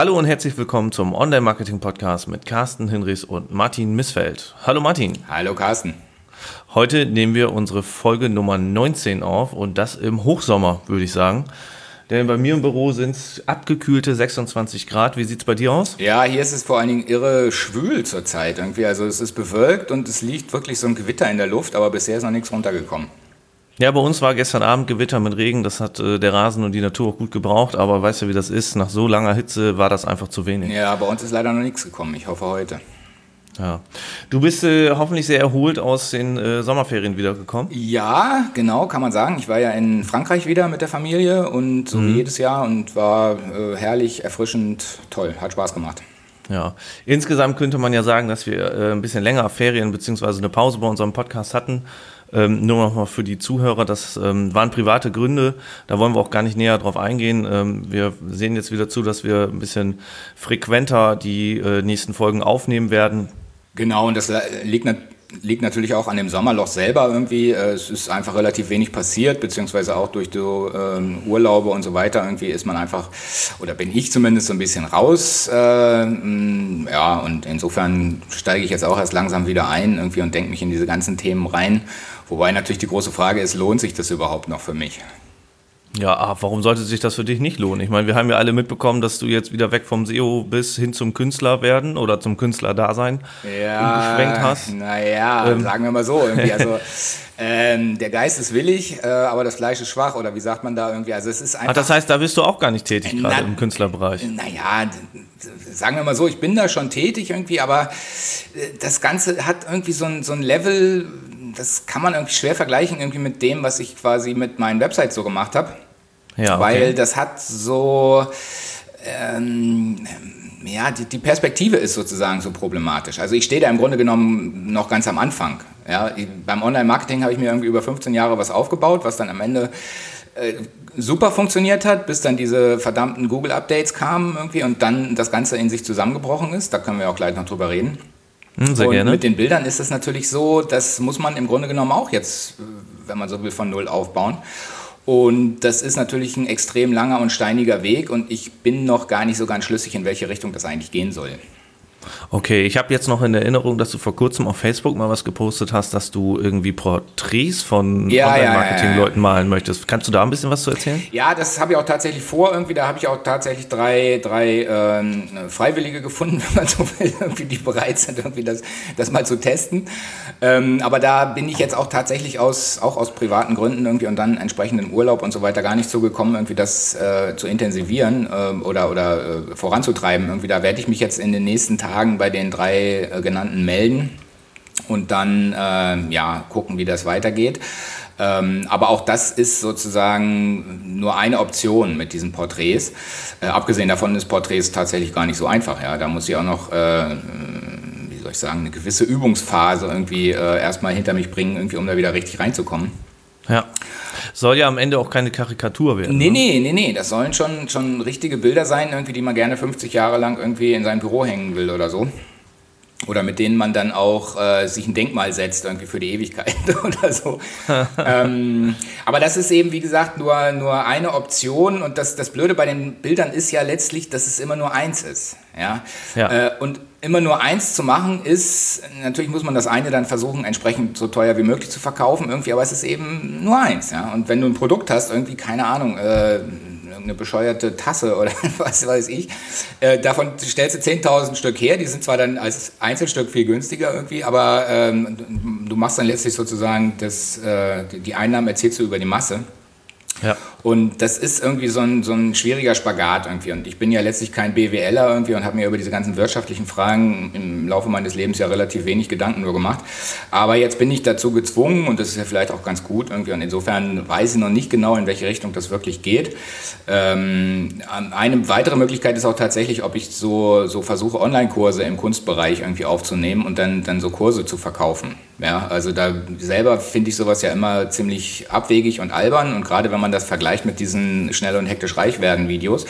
Hallo und herzlich willkommen zum Online-Marketing-Podcast mit Carsten Hinrichs und Martin Missfeld. Hallo Martin. Hallo Carsten. Heute nehmen wir unsere Folge Nummer 19 auf und das im Hochsommer, würde ich sagen. Denn bei mir im Büro sind es abgekühlte 26 Grad. Wie sieht es bei dir aus? Ja, hier ist es vor allen Dingen irre schwül zurzeit irgendwie. Also es ist bewölkt und es liegt wirklich so ein Gewitter in der Luft, aber bisher ist noch nichts runtergekommen. Ja, bei uns war gestern Abend Gewitter mit Regen. Das hat äh, der Rasen und die Natur auch gut gebraucht. Aber weißt du, wie das ist? Nach so langer Hitze war das einfach zu wenig. Ja, bei uns ist leider noch nichts gekommen. Ich hoffe heute. Ja. Du bist äh, hoffentlich sehr erholt aus den äh, Sommerferien wiedergekommen. Ja, genau, kann man sagen. Ich war ja in Frankreich wieder mit der Familie und so mhm. wie jedes Jahr und war äh, herrlich, erfrischend, toll, hat Spaß gemacht. Ja, insgesamt könnte man ja sagen, dass wir äh, ein bisschen länger Ferien bzw. eine Pause bei unserem Podcast hatten. Ähm, nur noch mal für die Zuhörer, das ähm, waren private Gründe, da wollen wir auch gar nicht näher drauf eingehen. Ähm, wir sehen jetzt wieder zu, dass wir ein bisschen frequenter die äh, nächsten Folgen aufnehmen werden. Genau, und das liegt, liegt natürlich auch an dem Sommerloch selber irgendwie. Äh, es ist einfach relativ wenig passiert, beziehungsweise auch durch so ähm, Urlaube und so weiter. Irgendwie ist man einfach, oder bin ich zumindest so ein bisschen raus. Äh, ja, und insofern steige ich jetzt auch erst langsam wieder ein irgendwie und denke mich in diese ganzen Themen rein. Wobei natürlich die große Frage ist, lohnt sich das überhaupt noch für mich? Ja, ah, warum sollte sich das für dich nicht lohnen? Ich meine, wir haben ja alle mitbekommen, dass du jetzt wieder weg vom SEO bis hin zum Künstler werden oder zum Künstler-Dasein ja, geschwenkt hast. Naja, ähm. sagen wir mal so. Irgendwie. Also, ähm, der Geist ist willig, äh, aber das Fleisch ist schwach oder wie sagt man da irgendwie? Also es ist einfach. Ach, das heißt, da bist du auch gar nicht tätig gerade im Künstlerbereich. Naja, sagen wir mal so, ich bin da schon tätig irgendwie, aber äh, das Ganze hat irgendwie so ein, so ein Level, das kann man irgendwie schwer vergleichen irgendwie mit dem, was ich quasi mit meinen Websites so gemacht habe. Ja, okay. Weil das hat so, ähm, ja, die, die, Perspektive ist sozusagen so problematisch. Also ich stehe da im Grunde genommen noch ganz am Anfang. Ja, beim Online-Marketing habe ich mir irgendwie über 15 Jahre was aufgebaut, was dann am Ende äh, super funktioniert hat, bis dann diese verdammten Google-Updates kamen irgendwie und dann das Ganze in sich zusammengebrochen ist. Da können wir auch gleich noch drüber reden. Hm, sehr und gerne. mit den Bildern ist es natürlich so, das muss man im Grunde genommen auch jetzt, wenn man so will, von Null aufbauen. Und das ist natürlich ein extrem langer und steiniger Weg und ich bin noch gar nicht so ganz schlüssig, in welche Richtung das eigentlich gehen soll. Okay, ich habe jetzt noch in Erinnerung, dass du vor kurzem auf Facebook mal was gepostet hast, dass du irgendwie Porträts von ja, Online-Marketing-Leuten ja, ja, malen möchtest. Kannst du da ein bisschen was zu erzählen? Ja, das habe ich auch tatsächlich vor. Irgendwie, da habe ich auch tatsächlich drei, drei ähm, Freiwillige gefunden, wenn man so will, irgendwie, die bereit sind, irgendwie das, das mal zu testen. Ähm, aber da bin ich jetzt auch tatsächlich aus, auch aus privaten Gründen irgendwie und dann entsprechenden Urlaub und so weiter gar nicht so gekommen, irgendwie das äh, zu intensivieren äh, oder, oder äh, voranzutreiben. Irgendwie, da werde ich mich jetzt in den nächsten Tagen Tagen bei den drei äh, genannten melden und dann äh, ja, gucken, wie das weitergeht. Ähm, aber auch das ist sozusagen nur eine Option mit diesen Porträts. Äh, abgesehen davon ist Porträts tatsächlich gar nicht so einfach. Ja. Da muss ich auch noch, äh, wie soll ich sagen, eine gewisse Übungsphase irgendwie äh, erstmal hinter mich bringen, irgendwie, um da wieder richtig reinzukommen. Ja. Soll ja am Ende auch keine Karikatur werden. Nee, ne? nee, nee, nee. Das sollen schon, schon richtige Bilder sein, irgendwie, die man gerne 50 Jahre lang irgendwie in sein Büro hängen will oder so. Oder mit denen man dann auch äh, sich ein Denkmal setzt, irgendwie für die Ewigkeit oder so. ähm, aber das ist eben, wie gesagt, nur, nur eine Option. Und das, das Blöde bei den Bildern ist ja letztlich, dass es immer nur eins ist. Ja? ja. Äh, und immer nur eins zu machen ist, natürlich muss man das eine dann versuchen, entsprechend so teuer wie möglich zu verkaufen, irgendwie, aber es ist eben nur eins. Ja? Und wenn du ein Produkt hast, irgendwie, keine Ahnung, äh, eine bescheuerte Tasse oder was weiß ich, äh, davon stellst du 10.000 Stück her, die sind zwar dann als Einzelstück viel günstiger irgendwie, aber ähm, du machst dann letztlich sozusagen das, äh, die Einnahmen erzählst du über die Masse. Ja. Und das ist irgendwie so ein, so ein schwieriger Spagat irgendwie. Und ich bin ja letztlich kein BWLer irgendwie und habe mir über diese ganzen wirtschaftlichen Fragen im Laufe meines Lebens ja relativ wenig Gedanken nur gemacht. Aber jetzt bin ich dazu gezwungen und das ist ja vielleicht auch ganz gut irgendwie. Und insofern weiß ich noch nicht genau, in welche Richtung das wirklich geht. Ähm, eine weitere Möglichkeit ist auch tatsächlich, ob ich so, so versuche, Online-Kurse im Kunstbereich irgendwie aufzunehmen und dann, dann so Kurse zu verkaufen. Ja, also da selber finde ich sowas ja immer ziemlich abwegig und albern. Und gerade wenn man das vergleicht, mit diesen schnell und hektisch reich werden Videos.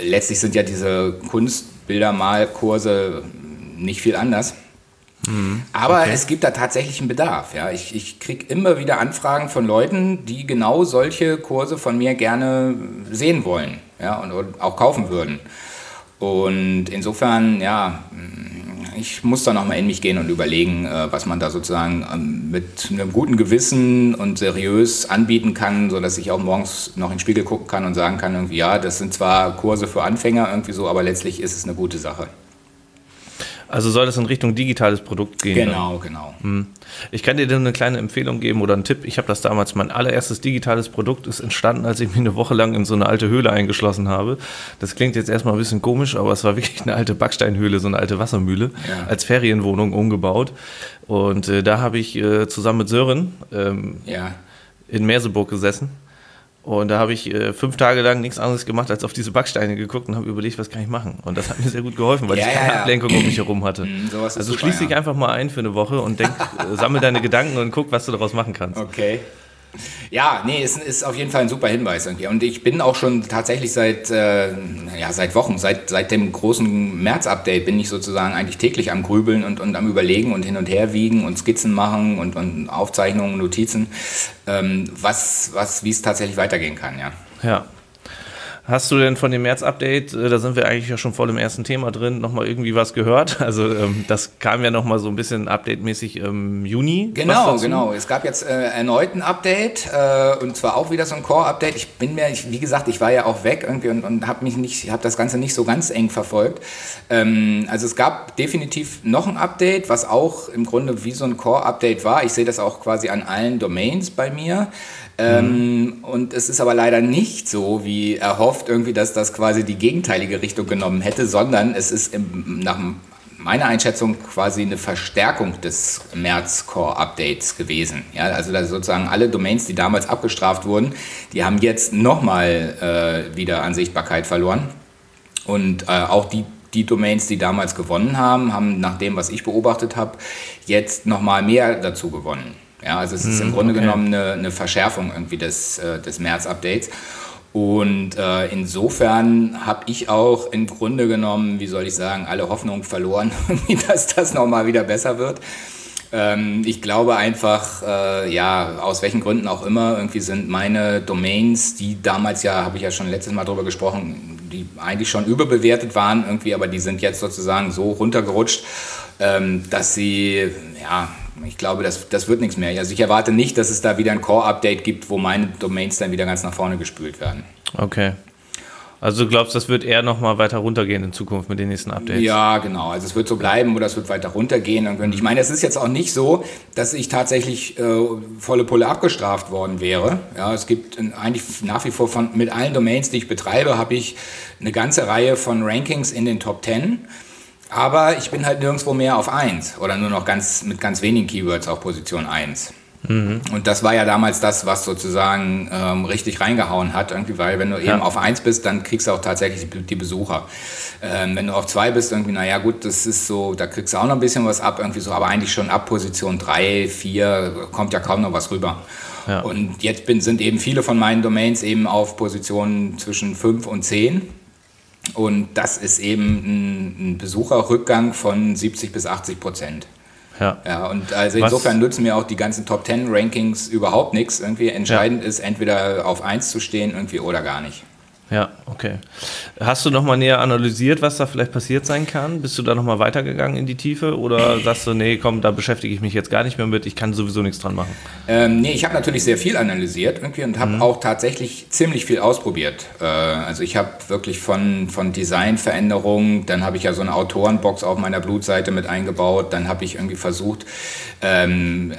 Letztlich sind ja diese Kunstbildermalkurse nicht viel anders. Mhm, Aber okay. es gibt da tatsächlich einen Bedarf. Ja. Ich, ich kriege immer wieder Anfragen von Leuten, die genau solche Kurse von mir gerne sehen wollen ja, und, und auch kaufen würden. Und insofern, ja, ich muss da nochmal in mich gehen und überlegen, äh, was man da sozusagen ähm, mit einem guten Gewissen und seriös anbieten kann, sodass ich auch morgens noch in den Spiegel gucken kann und sagen kann, irgendwie, ja, das sind zwar Kurse für Anfänger irgendwie so, aber letztlich ist es eine gute Sache. Also soll das in Richtung digitales Produkt gehen? Genau, dann? genau. Hm. Ich kann dir dann eine kleine Empfehlung geben oder einen Tipp. Ich habe das damals, mein allererstes digitales Produkt ist entstanden, als ich mich eine Woche lang in so eine alte Höhle eingeschlossen habe. Das klingt jetzt erstmal ein bisschen komisch, aber es war wirklich eine alte Backsteinhöhle, so eine alte Wassermühle, ja. als Ferienwohnung umgebaut. Und äh, da habe ich äh, zusammen mit Sören ähm, ja. in Merseburg gesessen und da habe ich äh, fünf Tage lang nichts anderes gemacht, als auf diese Backsteine geguckt und habe überlegt, was kann ich machen. Und das hat mir sehr gut geholfen, weil ja, ich keine ja, Ablenkung um mich herum hatte. Mhm, also super, schließ dich einfach mal ein für eine Woche und denk, äh, sammel deine Gedanken und guck, was du daraus machen kannst. Okay. Ja, nee, es ist auf jeden Fall ein super Hinweis irgendwie. Und ich bin auch schon tatsächlich seit, äh, ja, seit Wochen, seit, seit dem großen März-Update bin ich sozusagen eigentlich täglich am Grübeln und, und am Überlegen und hin und her wiegen und Skizzen machen und, und Aufzeichnungen, Notizen, ähm, was, was, wie es tatsächlich weitergehen kann, ja. Ja, Hast du denn von dem März-Update, äh, da sind wir eigentlich ja schon voll im ersten Thema drin, nochmal irgendwie was gehört? Also ähm, das kam ja nochmal so ein bisschen update-mäßig im Juni. Genau, genau. Es gab jetzt äh, erneut ein Update äh, und zwar auch wieder so ein Core-Update. Ich bin mir, ich, wie gesagt, ich war ja auch weg irgendwie und, und habe mich nicht, habe das Ganze nicht so ganz eng verfolgt. Ähm, also es gab definitiv noch ein Update, was auch im Grunde wie so ein Core-Update war. Ich sehe das auch quasi an allen Domains bei mir. Ähm, und es ist aber leider nicht so, wie erhofft, irgendwie, dass das quasi die gegenteilige Richtung genommen hätte, sondern es ist im, nach meiner Einschätzung quasi eine Verstärkung des März Core Updates gewesen. Ja, also sozusagen alle Domains, die damals abgestraft wurden, die haben jetzt nochmal äh, wieder an Sichtbarkeit verloren. Und äh, auch die, die Domains, die damals gewonnen haben, haben nach dem, was ich beobachtet habe, jetzt nochmal mehr dazu gewonnen. Ja, also es ist im hm, Grunde okay. genommen eine, eine, Verschärfung irgendwie des, äh, des März-Updates. Und äh, insofern habe ich auch im Grunde genommen, wie soll ich sagen, alle Hoffnung verloren, dass das nochmal wieder besser wird. Ähm, ich glaube einfach, äh, ja, aus welchen Gründen auch immer, irgendwie sind meine Domains, die damals ja, habe ich ja schon letztes Mal drüber gesprochen, die eigentlich schon überbewertet waren irgendwie, aber die sind jetzt sozusagen so runtergerutscht, ähm, dass sie, ja, ich glaube, das, das wird nichts mehr. Also ich erwarte nicht, dass es da wieder ein Core-Update gibt, wo meine Domains dann wieder ganz nach vorne gespült werden. Okay. Also du glaubst, das wird eher noch mal weiter runtergehen in Zukunft mit den nächsten Updates? Ja, genau. Also es wird so bleiben oder es wird weiter runtergehen. Und ich meine, es ist jetzt auch nicht so, dass ich tatsächlich äh, volle Pulle abgestraft worden wäre. Ja, es gibt eigentlich nach wie vor von, mit allen Domains, die ich betreibe, habe ich eine ganze Reihe von Rankings in den Top 10. Aber ich bin halt nirgendwo mehr auf 1 oder nur noch ganz, mit ganz wenigen Keywords auf Position 1. Mhm. Und das war ja damals das, was sozusagen ähm, richtig reingehauen hat, irgendwie, weil wenn du ja. eben auf 1 bist, dann kriegst du auch tatsächlich die, Besucher. Ähm, wenn du auf 2 bist, irgendwie, naja gut, das ist so, da kriegst du auch noch ein bisschen was ab, irgendwie so, aber eigentlich schon ab Position 3, 4 kommt ja kaum noch was rüber. Ja. Und jetzt bin, sind eben viele von meinen Domains eben auf Positionen zwischen 5 und 10. Und das ist eben ein, ein Besucherrückgang von 70 bis 80 Prozent. Ja. ja. Und also insofern Was? nutzen mir auch die ganzen Top 10 Rankings überhaupt nichts. Irgendwie entscheidend ja. ist, entweder auf 1 zu stehen irgendwie oder gar nicht. Ja, okay. Hast du nochmal näher analysiert, was da vielleicht passiert sein kann? Bist du da nochmal weitergegangen in die Tiefe oder sagst du, nee, komm, da beschäftige ich mich jetzt gar nicht mehr mit, ich kann sowieso nichts dran machen? Ähm, nee, ich habe natürlich sehr viel analysiert irgendwie und habe mhm. auch tatsächlich ziemlich viel ausprobiert. Äh, also ich habe wirklich von, von Designveränderungen, dann habe ich ja so eine Autorenbox auf meiner Blutseite mit eingebaut, dann habe ich irgendwie versucht, ähm, äh,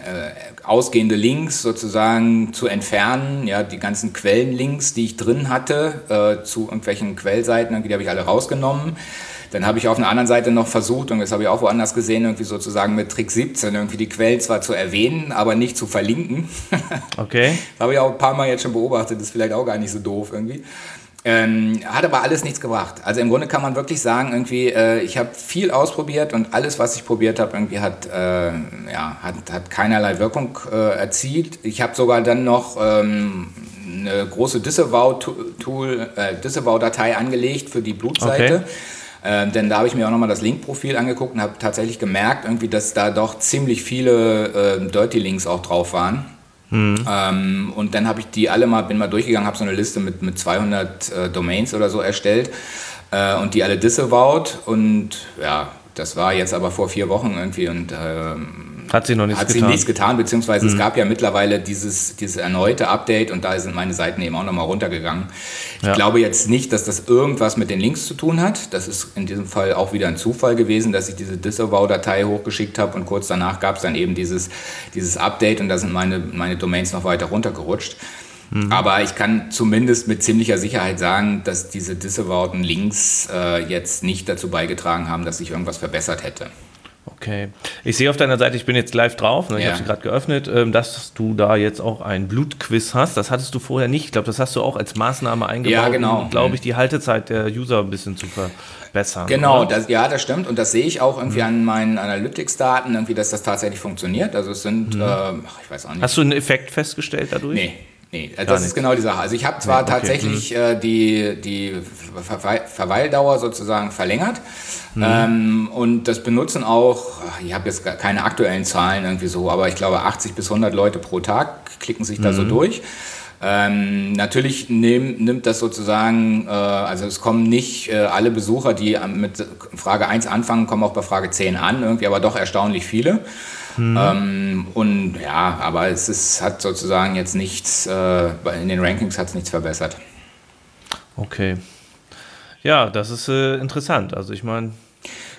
ausgehende Links sozusagen zu entfernen, ja, die ganzen Quellenlinks, die ich drin hatte, äh, zu irgendwelchen Quellseiten, die habe ich alle rausgenommen. Dann habe ich auf einer anderen Seite noch versucht, und das habe ich auch woanders gesehen, irgendwie sozusagen mit Trick 17 irgendwie die Quellen zwar zu erwähnen, aber nicht zu verlinken. Okay. das habe ich auch ein paar Mal jetzt schon beobachtet, das ist vielleicht auch gar nicht so doof irgendwie. Ähm, hat aber alles nichts gebracht. Also im Grunde kann man wirklich sagen, irgendwie, äh, ich habe viel ausprobiert und alles, was ich probiert habe, irgendwie hat, äh, ja, hat, hat keinerlei Wirkung äh, erzielt. Ich habe sogar dann noch ähm, eine große äh, Disavow-Datei angelegt für die Blutseite. Okay. Ähm, denn da habe ich mir auch nochmal das Link-Profil angeguckt und habe tatsächlich gemerkt, irgendwie, dass da doch ziemlich viele äh, Dirty Links auch drauf waren. Mhm. Ähm, und dann habe ich die alle mal, bin mal durchgegangen, habe so eine Liste mit, mit 200 äh, Domains oder so erstellt. äh, und die alle disavowed und ja, das war jetzt aber vor vier Wochen irgendwie und ähm, hat sie noch nichts hat getan. Hat sie nichts getan, beziehungsweise mhm. es gab ja mittlerweile dieses, dieses erneute Update und da sind meine Seiten eben auch nochmal runtergegangen. Ich ja. glaube jetzt nicht, dass das irgendwas mit den Links zu tun hat. Das ist in diesem Fall auch wieder ein Zufall gewesen, dass ich diese Disavow-Datei hochgeschickt habe und kurz danach gab es dann eben dieses, dieses Update und da sind meine, meine Domains noch weiter runtergerutscht. Mhm. Aber ich kann zumindest mit ziemlicher Sicherheit sagen, dass diese disavowten Links äh, jetzt nicht dazu beigetragen haben, dass sich irgendwas verbessert hätte. Okay. Ich sehe auf deiner Seite, ich bin jetzt live drauf, ne, ich ja. habe sie gerade geöffnet, ähm, dass du da jetzt auch ein Blutquiz hast. Das hattest du vorher nicht. Ich glaube, das hast du auch als Maßnahme eingebaut, ja, genau. um, glaube ich, die Haltezeit der User ein bisschen zu verbessern. Genau, das, ja, das stimmt. Und das sehe ich auch irgendwie mhm. an meinen Analytics-Daten, irgendwie, dass das tatsächlich funktioniert. Also es sind, mhm. äh, ich weiß auch nicht. Hast du einen Effekt festgestellt dadurch? Nee. Nee, das ist genau die Sache. Also ich habe zwar nee, okay. tatsächlich mhm. äh, die, die Verweildauer sozusagen verlängert mhm. ähm, und das benutzen auch, ich habe jetzt keine aktuellen Zahlen irgendwie so, aber ich glaube 80 bis 100 Leute pro Tag klicken sich da mhm. so durch. Ähm, natürlich nehm, nimmt das sozusagen, äh, also es kommen nicht äh, alle Besucher, die mit Frage 1 anfangen, kommen auch bei Frage 10 an, irgendwie aber doch erstaunlich viele. Mhm. Ähm, und ja, aber es ist, hat sozusagen jetzt nichts, äh, in den Rankings hat es nichts verbessert. Okay. Ja, das ist äh, interessant. Also ich meine,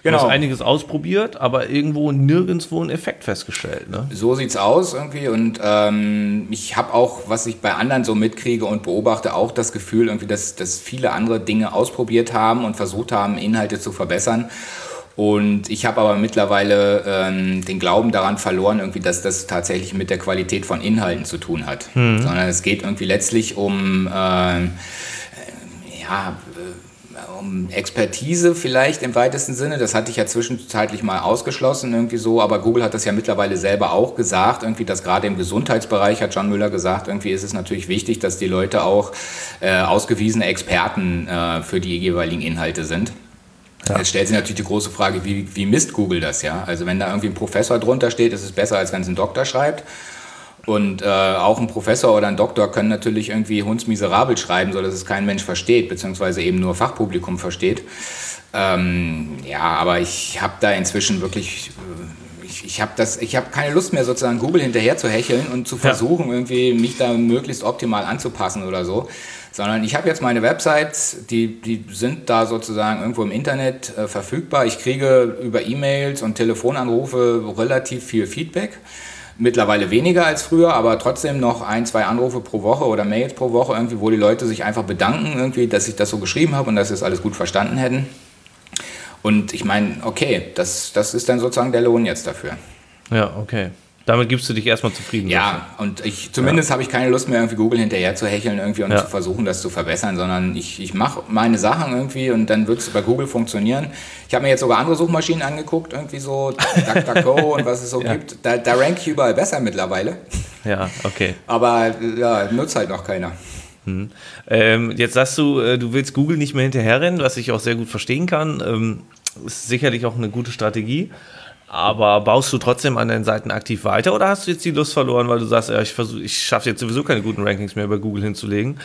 Genau. Du hast einiges ausprobiert, aber irgendwo nirgendwo einen Effekt festgestellt. Ne? So sieht's aus irgendwie. Und ähm, ich habe auch, was ich bei anderen so mitkriege und beobachte, auch das Gefühl, irgendwie, dass, dass viele andere Dinge ausprobiert haben und versucht haben, Inhalte zu verbessern. Und ich habe aber mittlerweile ähm, den Glauben daran verloren, irgendwie, dass das tatsächlich mit der Qualität von Inhalten zu tun hat. Mhm. Sondern es geht irgendwie letztlich um, äh, ja, äh, um Expertise vielleicht im weitesten Sinne. Das hatte ich ja zwischenzeitlich mal ausgeschlossen irgendwie so, aber Google hat das ja mittlerweile selber auch gesagt, irgendwie, dass gerade im Gesundheitsbereich, hat John Müller gesagt, irgendwie ist es natürlich wichtig, dass die Leute auch äh, ausgewiesene Experten äh, für die jeweiligen Inhalte sind. Ja. Jetzt stellt sich natürlich die große Frage, wie, wie misst Google das, ja? Also wenn da irgendwie ein Professor drunter steht, ist es besser, als wenn es ein Doktor schreibt. Und äh, auch ein Professor oder ein Doktor können natürlich irgendwie hundsmiserabel schreiben, sodass es kein Mensch versteht, beziehungsweise eben nur Fachpublikum versteht. Ähm, ja, aber ich habe da inzwischen wirklich, äh, ich, ich habe hab keine Lust mehr sozusagen Google hinterher zu hecheln und zu versuchen, ja. irgendwie mich da möglichst optimal anzupassen oder so sondern ich habe jetzt meine Websites, die, die sind da sozusagen irgendwo im Internet äh, verfügbar. Ich kriege über E-Mails und Telefonanrufe relativ viel Feedback. Mittlerweile weniger als früher, aber trotzdem noch ein, zwei Anrufe pro Woche oder Mails pro Woche, irgendwie, wo die Leute sich einfach bedanken, irgendwie, dass ich das so geschrieben habe und dass sie es alles gut verstanden hätten. Und ich meine, okay, das, das ist dann sozusagen der Lohn jetzt dafür. Ja, okay. Damit gibst du dich erstmal zufrieden. Ja, und ich zumindest ja. habe ich keine Lust mehr, irgendwie Google hinterher zu hecheln irgendwie und ja. zu versuchen, das zu verbessern, sondern ich, ich mache meine Sachen irgendwie und dann wird es bei Google funktionieren. Ich habe mir jetzt sogar andere Suchmaschinen angeguckt, irgendwie so DuckDuckGo und was es so ja. gibt. Da, da rank ich überall besser mittlerweile. Ja, okay. Aber ja, nutzt halt noch keiner. Hm. Ähm, jetzt sagst du, äh, du willst Google nicht mehr hinterherrennen, was ich auch sehr gut verstehen kann. Ähm, ist sicherlich auch eine gute Strategie. Aber baust du trotzdem an deinen Seiten aktiv weiter oder hast du jetzt die Lust verloren, weil du sagst, ja, ich, versuch, ich schaffe jetzt sowieso keine guten Rankings mehr bei Google hinzulegen?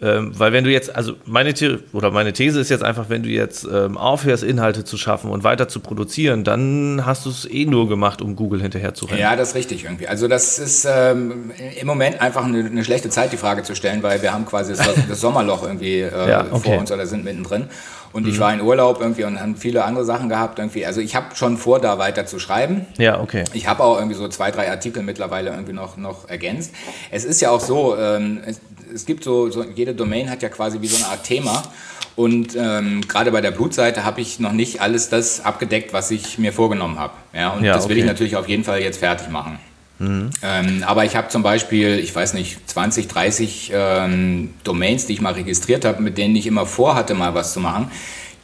Ähm, weil wenn du jetzt, also meine The oder meine These ist jetzt einfach, wenn du jetzt ähm, aufhörst, Inhalte zu schaffen und weiter zu produzieren, dann hast du es eh nur gemacht, um Google hinterher zu rennen. Ja, das ist richtig irgendwie. Also das ist ähm, im Moment einfach eine, eine, schlechte Zeit, die Frage zu stellen, weil wir haben quasi das, das Sommerloch irgendwie äh, ja, okay. vor uns oder sind mittendrin. Und mhm. ich war in Urlaub irgendwie und habe viele andere Sachen gehabt irgendwie. Also ich habe schon vor, da weiter zu schreiben. Ja, okay. Ich habe auch irgendwie so zwei, drei Artikel mittlerweile irgendwie noch, noch ergänzt. Es ist ja auch so, ähm, es, es, gibt so, so, jede Domain hat ja quasi wie so eine Art Thema. Und ähm, gerade bei der Blutseite habe ich noch nicht alles das abgedeckt, was ich mir vorgenommen habe. Ja, und ja, das will okay. ich natürlich auf jeden Fall jetzt fertig machen. Mhm. Ähm, aber ich habe zum Beispiel, ich weiß nicht, 20, 30 ähm, Domains, die ich mal registriert habe, mit denen ich immer vorhatte, mal was zu machen,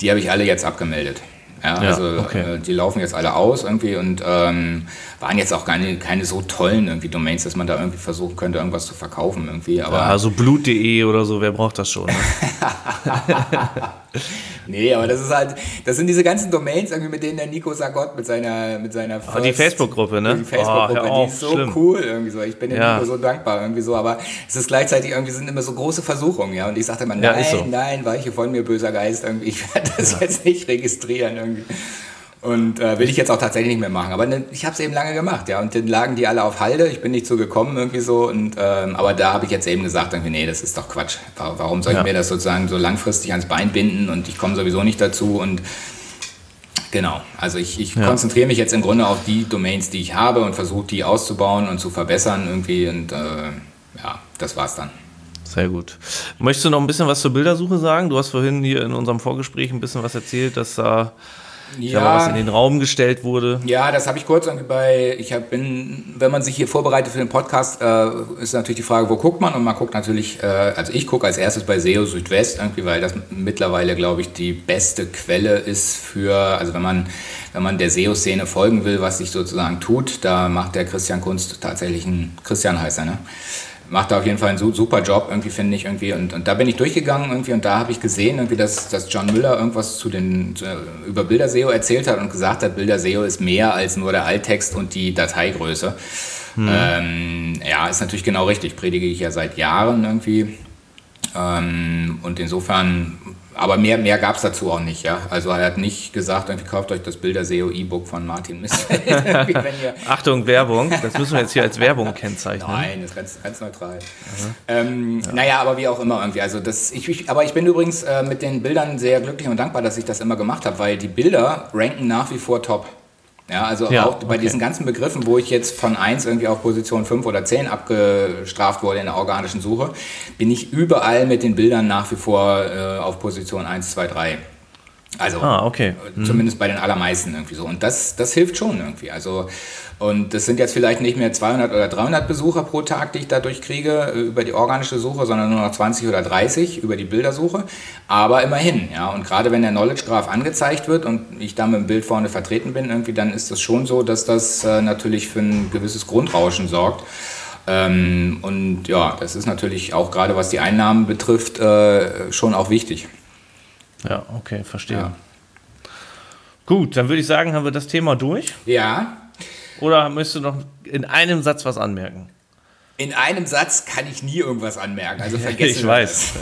die habe ich alle jetzt abgemeldet. Ja, ja, also okay. äh, die laufen jetzt alle aus irgendwie und ähm, waren jetzt auch keine, keine so tollen irgendwie Domains, dass man da irgendwie versuchen könnte, irgendwas zu verkaufen irgendwie. Aber ja, also blut.de oder so, wer braucht das schon? Ne? Nee, aber das ist halt, das sind diese ganzen Domains, irgendwie, mit denen der Nico Sagott mit seiner, mit seiner First, oh, Die Facebook-Gruppe, ne? Die Facebook-Gruppe, oh, die ist so schlimm. cool irgendwie so. Ich bin dem ja. Nico so dankbar irgendwie so, aber es ist gleichzeitig irgendwie sind immer so große Versuchungen, ja. Und ich sagte immer, nein, ja, so. nein, weiche von mir, böser Geist, irgendwie, ich werde das ja. jetzt nicht registrieren irgendwie. Und äh, will ich jetzt auch tatsächlich nicht mehr machen. Aber ne, ich habe es eben lange gemacht, ja. Und dann lagen die alle auf Halde. Ich bin nicht so gekommen irgendwie so. Und, ähm, aber da habe ich jetzt eben gesagt, irgendwie, nee, das ist doch Quatsch. Warum soll ich ja. mir das sozusagen so langfristig ans Bein binden und ich komme sowieso nicht dazu und Genau, also ich, ich ja. konzentriere mich jetzt im Grunde auf die Domains, die ich habe und versuche die auszubauen und zu verbessern irgendwie und äh, ja, das war's dann. Sehr gut. Möchtest du noch ein bisschen was zur Bildersuche sagen? Du hast vorhin hier in unserem Vorgespräch ein bisschen was erzählt, dass da äh ja, mal, was in den Raum gestellt wurde. Ja, das habe ich kurz bei, ich hab, bin, wenn man sich hier vorbereitet für den Podcast, äh, ist natürlich die Frage, wo guckt man? Und man guckt natürlich, äh, also ich gucke als erstes bei SEO Südwest irgendwie, weil das mittlerweile, glaube ich, die beste Quelle ist für, also wenn man, wenn man der SEO-Szene folgen will, was sich sozusagen tut, da macht der Christian Kunst tatsächlich einen, Christian heißt er, ne? Macht da auf jeden Fall einen super Job, irgendwie finde ich irgendwie. Und, und da bin ich durchgegangen irgendwie und da habe ich gesehen, irgendwie, dass, dass John Müller irgendwas zu den, zu, über Bilderseo erzählt hat und gesagt hat, Bilderseo ist mehr als nur der Alttext und die Dateigröße. Hm. Ähm, ja, ist natürlich genau richtig. Predige ich ja seit Jahren irgendwie. Ähm, und insofern aber mehr, mehr gab es dazu auch nicht, ja. Also er hat nicht gesagt, irgendwie kauft euch das Bilder-SEO-E-Book von Martin Missfeld. Achtung, Werbung. Das müssen wir jetzt hier als Werbung kennzeichnen. Nein, das ist ganz, ganz neutral. Ähm, ja. Naja, aber wie auch immer irgendwie. Also das, ich, ich aber ich bin übrigens äh, mit den Bildern sehr glücklich und dankbar, dass ich das immer gemacht habe, weil die Bilder ranken nach wie vor top. Ja, also ja, auch bei okay. diesen ganzen Begriffen, wo ich jetzt von 1 irgendwie auf Position 5 oder 10 abgestraft wurde in der organischen Suche, bin ich überall mit den Bildern nach wie vor äh, auf Position 1, 2, 3. Also ah, okay. mhm. zumindest bei den allermeisten irgendwie so. Und das, das hilft schon irgendwie. Also und das sind jetzt vielleicht nicht mehr 200 oder 300 Besucher pro Tag, die ich dadurch kriege äh, über die organische Suche, sondern nur noch 20 oder 30 über die Bildersuche. Aber immerhin, ja. Und gerade wenn der Knowledge Graph angezeigt wird und ich da mit dem Bild vorne vertreten bin, irgendwie, dann ist das schon so, dass das äh, natürlich für ein gewisses Grundrauschen sorgt. Ähm, und ja, das ist natürlich auch gerade was die Einnahmen betrifft, äh, schon auch wichtig. Ja, okay, verstehe. Ja. Gut, dann würde ich sagen, haben wir das Thema durch. Ja. Oder möchtest du noch in einem Satz was anmerken? In einem Satz kann ich nie irgendwas anmerken, also vergesse Ich weiß.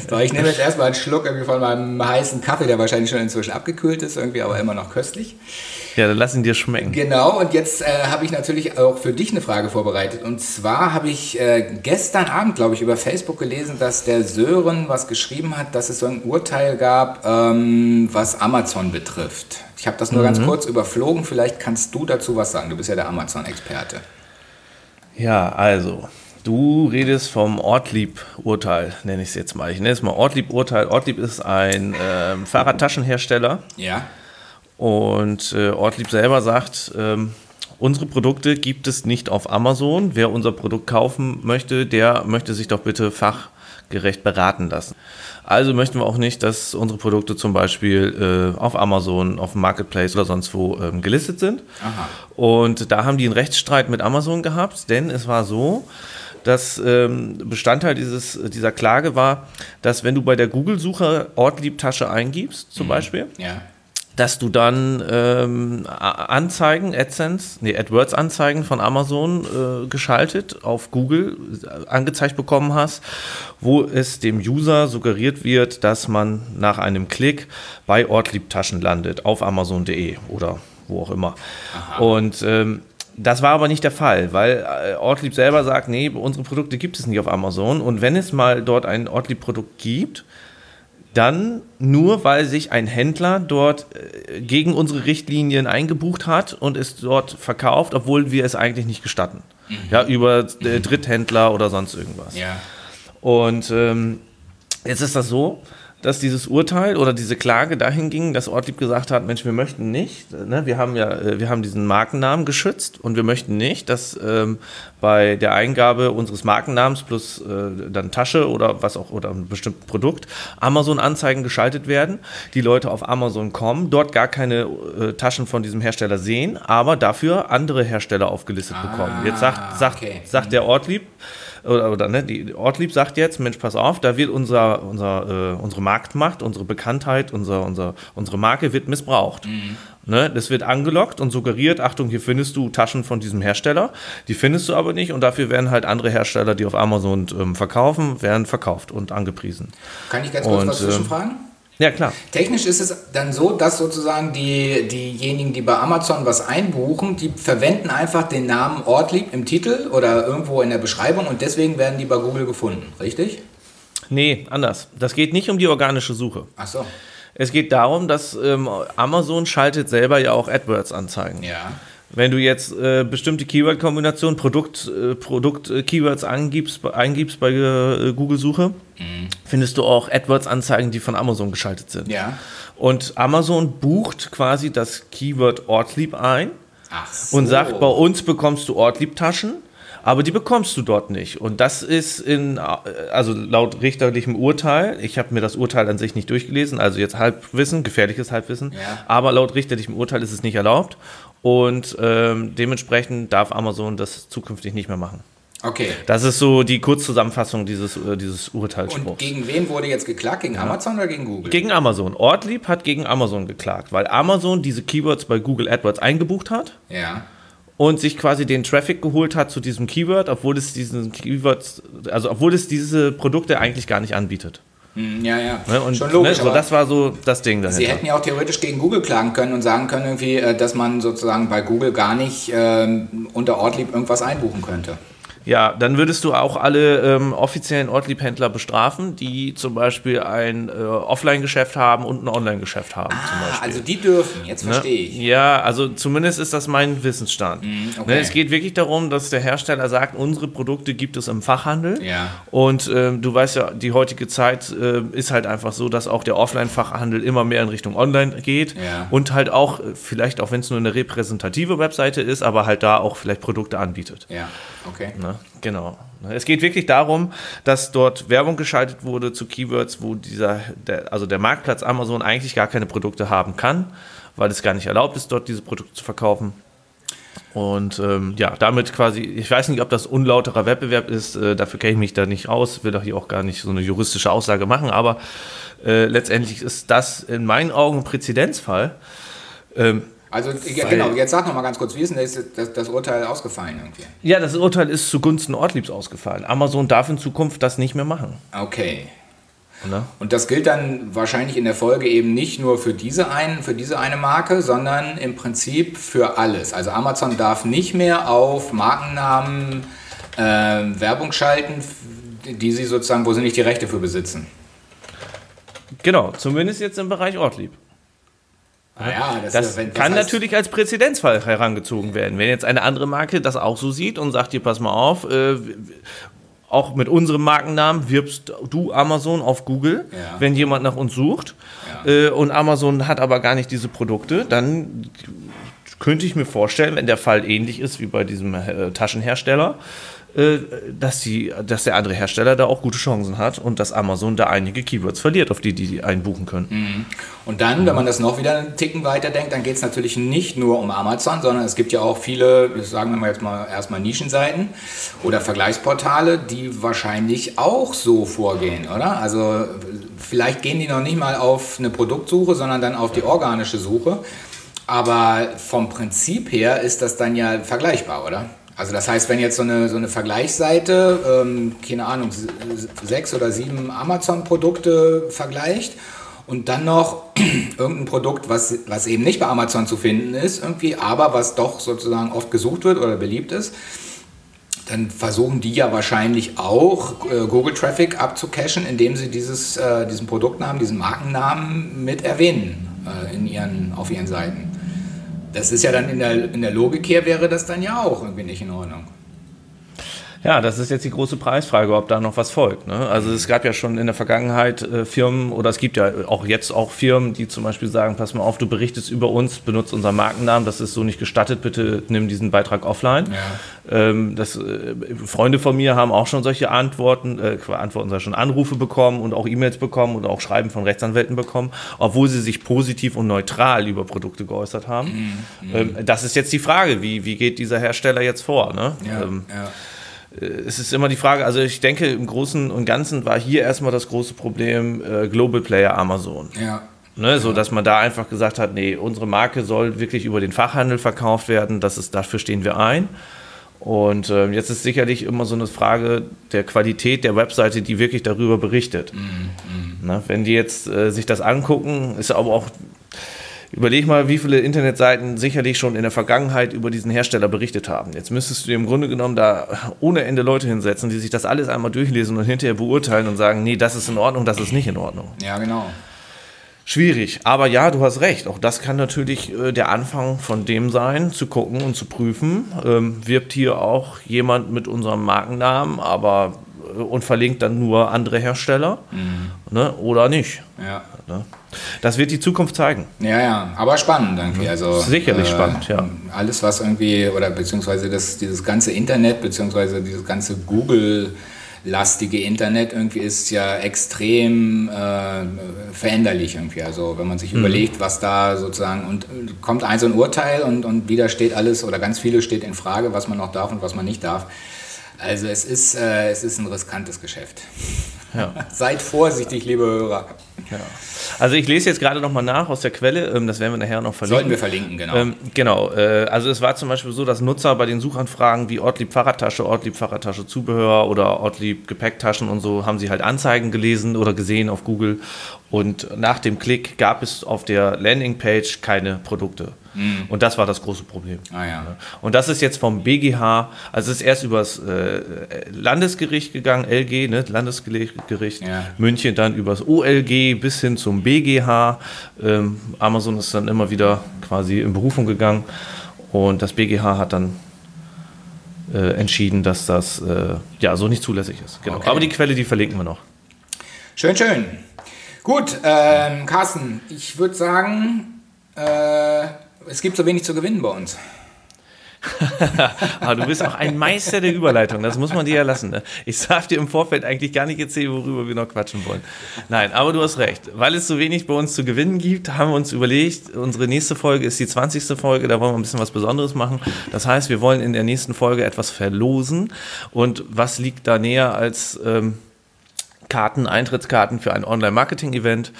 so, ich nehme jetzt erstmal einen Schluck irgendwie von meinem heißen Kaffee, der wahrscheinlich schon inzwischen abgekühlt ist, irgendwie aber immer noch köstlich. Ja, dann lass ihn dir schmecken. Genau, und jetzt äh, habe ich natürlich auch für dich eine Frage vorbereitet. Und zwar habe ich äh, gestern Abend, glaube ich, über Facebook gelesen, dass der Sören was geschrieben hat, dass es so ein Urteil gab, ähm, was Amazon betrifft. Ich habe das nur mhm. ganz kurz überflogen. Vielleicht kannst du dazu was sagen. Du bist ja der Amazon-Experte. Ja, also, du redest vom Ortlieb-Urteil, nenne ich es jetzt mal. Ich nenne es mal Ortlieb-Urteil. Ortlieb ist ein äh, Fahrradtaschenhersteller. Ja. Und äh, Ortlieb selber sagt, ähm, unsere Produkte gibt es nicht auf Amazon. Wer unser Produkt kaufen möchte, der möchte sich doch bitte fachgerecht beraten lassen. Also möchten wir auch nicht, dass unsere Produkte zum Beispiel äh, auf Amazon, auf dem Marketplace oder sonst wo ähm, gelistet sind. Aha. Und da haben die einen Rechtsstreit mit Amazon gehabt, denn es war so, dass ähm, Bestandteil dieses, dieser Klage war, dass wenn du bei der Google-Suche Ortliebtasche eingibst, zum mhm. Beispiel, ja dass du dann ähm, Anzeigen, AdSense, nee, AdWords-Anzeigen von Amazon äh, geschaltet auf Google äh, angezeigt bekommen hast, wo es dem User suggeriert wird, dass man nach einem Klick bei Ortliebtaschen landet auf Amazon.de oder wo auch immer. Aha. Und ähm, das war aber nicht der Fall, weil äh, Ortlieb selber sagt, nee, unsere Produkte gibt es nicht auf Amazon. Und wenn es mal dort ein Ortlieb-Produkt gibt, dann nur, weil sich ein Händler dort äh, gegen unsere Richtlinien eingebucht hat und es dort verkauft, obwohl wir es eigentlich nicht gestatten. Mhm. Ja, über äh, Dritthändler oder sonst irgendwas. Ja. Und ähm, jetzt ist das so, dass dieses Urteil oder diese Klage dahin ging, dass Ortlieb gesagt hat, Mensch, wir möchten nicht, ne, wir haben ja, äh, wir haben diesen Markennamen geschützt und wir möchten nicht, dass ähm, bei der Eingabe unseres Markennamens plus äh, dann Tasche oder was auch oder ein bestimmtes Produkt Amazon-Anzeigen geschaltet werden, die Leute auf Amazon kommen, dort gar keine äh, Taschen von diesem Hersteller sehen, aber dafür andere Hersteller aufgelistet ah, bekommen. Jetzt sagt, sagt, okay. sagt der Ortlieb, oder, oder ne, die Ortlieb sagt jetzt, Mensch, pass auf, da wird unser, unser, äh, unsere Marktmacht, unsere Bekanntheit, unser, unser, unsere Marke wird missbraucht. Mhm. Ne, das wird angelockt und suggeriert, Achtung, hier findest du Taschen von diesem Hersteller. Die findest du aber nicht und dafür werden halt andere Hersteller, die auf Amazon ähm, verkaufen, werden verkauft und angepriesen. Kann ich ganz kurz und, was zwischenfragen? Äh, ja, klar. Technisch ist es dann so, dass sozusagen die, diejenigen, die bei Amazon was einbuchen, die verwenden einfach den Namen Ortlieb im Titel oder irgendwo in der Beschreibung und deswegen werden die bei Google gefunden, richtig? Nee, anders. Das geht nicht um die organische Suche. Ach so. Es geht darum, dass ähm, Amazon schaltet selber ja auch AdWords-Anzeigen. Ja. Wenn du jetzt äh, bestimmte Keyword-Kombinationen, Produkt-Keywords äh, Produkt, äh, eingibst, eingibst bei äh, Google-Suche, mhm. findest du auch AdWords-Anzeigen, die von Amazon geschaltet sind. Ja. Und Amazon bucht quasi das Keyword Ortlieb ein so. und sagt, bei uns bekommst du Ortlieb-Taschen aber die bekommst du dort nicht. Und das ist in, also laut richterlichem Urteil, ich habe mir das Urteil an sich nicht durchgelesen, also jetzt Halbwissen, gefährliches Halbwissen, ja. aber laut richterlichem Urteil ist es nicht erlaubt und ähm, dementsprechend darf Amazon das zukünftig nicht mehr machen. Okay. Das ist so die Kurzzusammenfassung dieses, äh, dieses Urteilsspruchs. Und gegen wen wurde jetzt geklagt? Gegen ja. Amazon oder gegen Google? Gegen Amazon. Ortlieb hat gegen Amazon geklagt, weil Amazon diese Keywords bei Google AdWords eingebucht hat. Ja und sich quasi den Traffic geholt hat zu diesem Keyword, obwohl es diesen Keyword, also obwohl es diese Produkte eigentlich gar nicht anbietet. Hm, ja, ja. Ne, und, Schon logisch. Ne, so das war so das Ding dahinter. Sie hätten ja auch theoretisch gegen Google klagen können und sagen können, irgendwie, äh, dass man sozusagen bei Google gar nicht äh, unter Ortlieb irgendwas einbuchen könnte. Ja, dann würdest du auch alle ähm, offiziellen Ortlieb-Händler bestrafen, die zum Beispiel ein äh, Offline-Geschäft haben und ein Online-Geschäft haben. Ah, also die dürfen, jetzt ne? verstehe ich. Ja, also zumindest ist das mein Wissensstand. Mm, okay. ne, es geht wirklich darum, dass der Hersteller sagt, unsere Produkte gibt es im Fachhandel. Ja. Und ähm, du weißt ja, die heutige Zeit äh, ist halt einfach so, dass auch der Offline-Fachhandel immer mehr in Richtung Online geht. Ja. Und halt auch, vielleicht auch wenn es nur eine repräsentative Webseite ist, aber halt da auch vielleicht Produkte anbietet. Ja, okay. Ne? Genau. Es geht wirklich darum, dass dort Werbung geschaltet wurde zu Keywords, wo dieser, der, also der Marktplatz Amazon eigentlich gar keine Produkte haben kann, weil es gar nicht erlaubt ist, dort diese Produkte zu verkaufen. Und ähm, ja, damit quasi, ich weiß nicht, ob das unlauterer Wettbewerb ist, äh, dafür kenne ich mich da nicht aus, will doch hier auch gar nicht so eine juristische Aussage machen, aber äh, letztendlich ist das in meinen Augen ein Präzedenzfall. Ähm, also ja, genau, jetzt sag noch mal ganz kurz, wie ist denn das, das, das, Urteil ausgefallen irgendwie? Ja, das Urteil ist zugunsten Ortliebs ausgefallen. Amazon darf in Zukunft das nicht mehr machen. Okay. Ne? Und das gilt dann wahrscheinlich in der Folge eben nicht nur für diese, einen, für diese eine Marke, sondern im Prinzip für alles. Also Amazon darf nicht mehr auf Markennamen äh, Werbung schalten, die sie sozusagen, wo sie nicht die Rechte für besitzen. Genau, zumindest jetzt im Bereich Ortlieb. Ja, das, das wenn, kann natürlich als Präzedenzfall herangezogen werden. Wenn jetzt eine andere Marke das auch so sieht und sagt dir, pass mal auf, äh, auch mit unserem Markennamen wirbst du Amazon auf Google, ja. wenn jemand nach uns sucht äh, und Amazon hat aber gar nicht diese Produkte, dann könnte ich mir vorstellen, wenn der Fall ähnlich ist wie bei diesem äh, Taschenhersteller, dass, die, dass der andere Hersteller da auch gute Chancen hat und dass Amazon da einige Keywords verliert, auf die die einbuchen können. Mhm. Und dann, wenn man das noch wieder einen Ticken weiter denkt, dann geht es natürlich nicht nur um Amazon, sondern es gibt ja auch viele, sagen wir mal jetzt mal erstmal Nischenseiten oder Vergleichsportale, die wahrscheinlich auch so vorgehen, oder? Also vielleicht gehen die noch nicht mal auf eine Produktsuche, sondern dann auf die organische Suche. Aber vom Prinzip her ist das dann ja vergleichbar, oder? Also das heißt, wenn jetzt so eine, so eine Vergleichsseite, ähm, keine Ahnung, sechs oder sieben Amazon-Produkte vergleicht und dann noch irgendein Produkt, was, was eben nicht bei Amazon zu finden ist, irgendwie, aber was doch sozusagen oft gesucht wird oder beliebt ist, dann versuchen die ja wahrscheinlich auch äh, Google Traffic abzucachen, indem sie dieses, äh, diesen Produktnamen, diesen Markennamen mit erwähnen äh, in ihren, auf ihren Seiten. Das ist ja dann in der, in der Logik her wäre das dann ja auch irgendwie nicht in Ordnung. Ja, das ist jetzt die große Preisfrage, ob da noch was folgt. Ne? Also es gab ja schon in der Vergangenheit äh, Firmen oder es gibt ja auch jetzt auch Firmen, die zum Beispiel sagen, pass mal auf, du berichtest über uns, benutzt unseren Markennamen, das ist so nicht gestattet, bitte nimm diesen Beitrag offline. Ja. Ähm, das, äh, Freunde von mir haben auch schon solche Antworten, äh, Antworten, schon Anrufe bekommen und auch E-Mails bekommen und auch Schreiben von Rechtsanwälten bekommen, obwohl sie sich positiv und neutral über Produkte geäußert haben. Mhm. Ähm, das ist jetzt die Frage, wie, wie geht dieser Hersteller jetzt vor? Ne? Ja, ähm, ja. Äh, es ist immer die Frage, also ich denke, im Großen und Ganzen war hier erstmal das große Problem äh, Global Player Amazon. Ja. Ne, so dass man da einfach gesagt hat, nee, unsere Marke soll wirklich über den Fachhandel verkauft werden, das ist, dafür stehen wir ein. Und äh, jetzt ist sicherlich immer so eine Frage der Qualität der Webseite, die wirklich darüber berichtet. Mhm, Ne, wenn die jetzt äh, sich das angucken, ist aber auch, überleg mal, wie viele Internetseiten sicherlich schon in der Vergangenheit über diesen Hersteller berichtet haben. Jetzt müsstest du dir im Grunde genommen da ohne Ende Leute hinsetzen, die sich das alles einmal durchlesen und hinterher beurteilen und sagen, nee, das ist in Ordnung, das ist nicht in Ordnung. Ja, genau. Schwierig, aber ja, du hast recht. Auch das kann natürlich äh, der Anfang von dem sein, zu gucken und zu prüfen. Ähm, wirbt hier auch jemand mit unserem Markennamen, aber und verlinkt dann nur andere Hersteller ne, oder nicht. Ja. Ne? Das wird die Zukunft zeigen. Ja, ja, aber spannend irgendwie. Also, Sicherlich spannend, ja. Alles, was irgendwie, oder beziehungsweise das, dieses ganze Internet, beziehungsweise dieses ganze Google lastige Internet irgendwie ist ja extrem äh, veränderlich irgendwie. Also wenn man sich überlegt, was da sozusagen und äh, kommt ein so ein Urteil und, und wieder steht alles oder ganz viele steht in Frage, was man noch darf und was man nicht darf. Also es ist, äh, es ist ein riskantes Geschäft. Ja. Seid vorsichtig, liebe Hörer. Ja. Also ich lese jetzt gerade nochmal nach aus der Quelle, ähm, das werden wir nachher noch verlinken. Sollten wir verlinken, genau. Ähm, genau, äh, also es war zum Beispiel so, dass Nutzer bei den Suchanfragen wie Ortlieb Fahrradtasche, Ortlieb Fahrradtasche Zubehör oder Ortlieb Gepäcktaschen und so haben sie halt Anzeigen gelesen oder gesehen auf Google und nach dem Klick gab es auf der Landingpage keine Produkte. Und das war das große Problem. ah ja. Und das ist jetzt vom BGH, also es ist erst übers äh, Landesgericht gegangen, LG, ne, Landesgericht Ja. München, dann übers OLG bis hin zum BGH. Ähm, Amazon ist dann immer wieder quasi in Berufung gegangen und das BGH hat dann äh, entschieden, dass das äh, ja so nicht zulässig ist. Genau. Okay. Aber die Quelle, die verlinken wir noch. Schön, schön. Gut, ähm, Carsten, ich würde sagen, äh, es gibt so wenig zu gewinnen bei uns. Aber du bist auch ein Meister der Überleitung, das muss man dir ja lassen. Ne? Ich darf dir im Vorfeld eigentlich gar nicht erzählen, worüber wir noch quatschen wollen. Nein, aber du hast recht. Weil es so wenig bei uns zu gewinnen gibt, haben wir uns überlegt, unsere nächste Folge ist die 20. Folge, da wollen wir ein bisschen was Besonderes machen. Das heißt, wir wollen in der nächsten Folge etwas verlosen. Und was liegt da näher als ähm, Karten, Eintrittskarten für ein Online-Marketing-Event?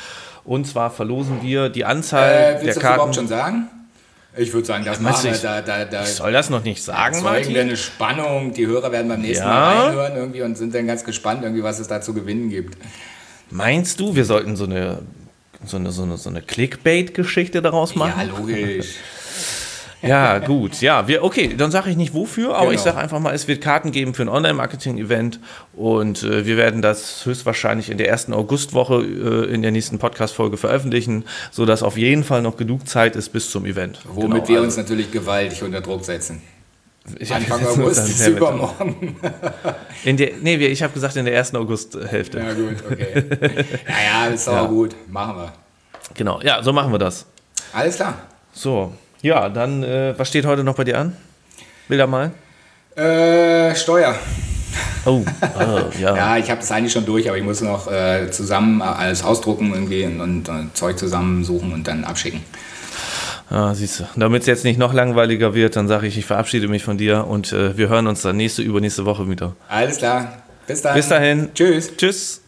Und zwar verlosen wir die Anzahl Äh, der willst du das Karten. überhaupt schon sagen? Ich würde sagen, das meinst machen wir. ich- Da, da, da Ich soll das noch nicht sagen, Martin? eine Spannung. Die Hörer werden beim nächsten Ja. Mal reinhören irgendwie und sind dann ganz gespannt, irgendwie, was es da zu gewinnen gibt. Meinst du, wir sollten so eine, so eine, so eine, so eine Clickbait-Geschichte daraus Ja, machen? logisch. Ja, gut. Ja, wir, okay, dann sage ich nicht wofür, aber ich Genau. sage einfach mal, es wird Karten geben für ein Online-Marketing-Event und äh, wir werden das höchstwahrscheinlich in der ersten Augustwoche äh, in der nächsten Podcast-Folge veröffentlichen, sodass auf jeden Fall noch genug Zeit ist bis zum Event. Womit Genau, wir also, uns natürlich gewaltig unter Druck setzen. ich Anfang August ist übermorgen. In der, nee, ich habe gesagt in der ersten Augusthälfte. Ja, gut, okay. Ja, ja, ist doch Ja. gut. Machen wir. Genau, ja, so machen wir das. Alles klar. So, ja, dann, äh, was steht heute noch bei dir an? Bilder mal. Äh, Steuer. Oh, oh ja. Ja, ich habe das eigentlich schon durch, aber ich muss noch äh, zusammen alles ausdrucken irgendwie und, und äh, Zeug zusammensuchen und dann abschicken. Ah, siehst du. Damit es jetzt nicht noch langweiliger wird, dann sage ich, ich verabschiede mich von dir und äh, wir hören uns dann nächste, übernächste Woche wieder. Alles klar. Bis dann. Bis dahin. Tschüss. Tschüss.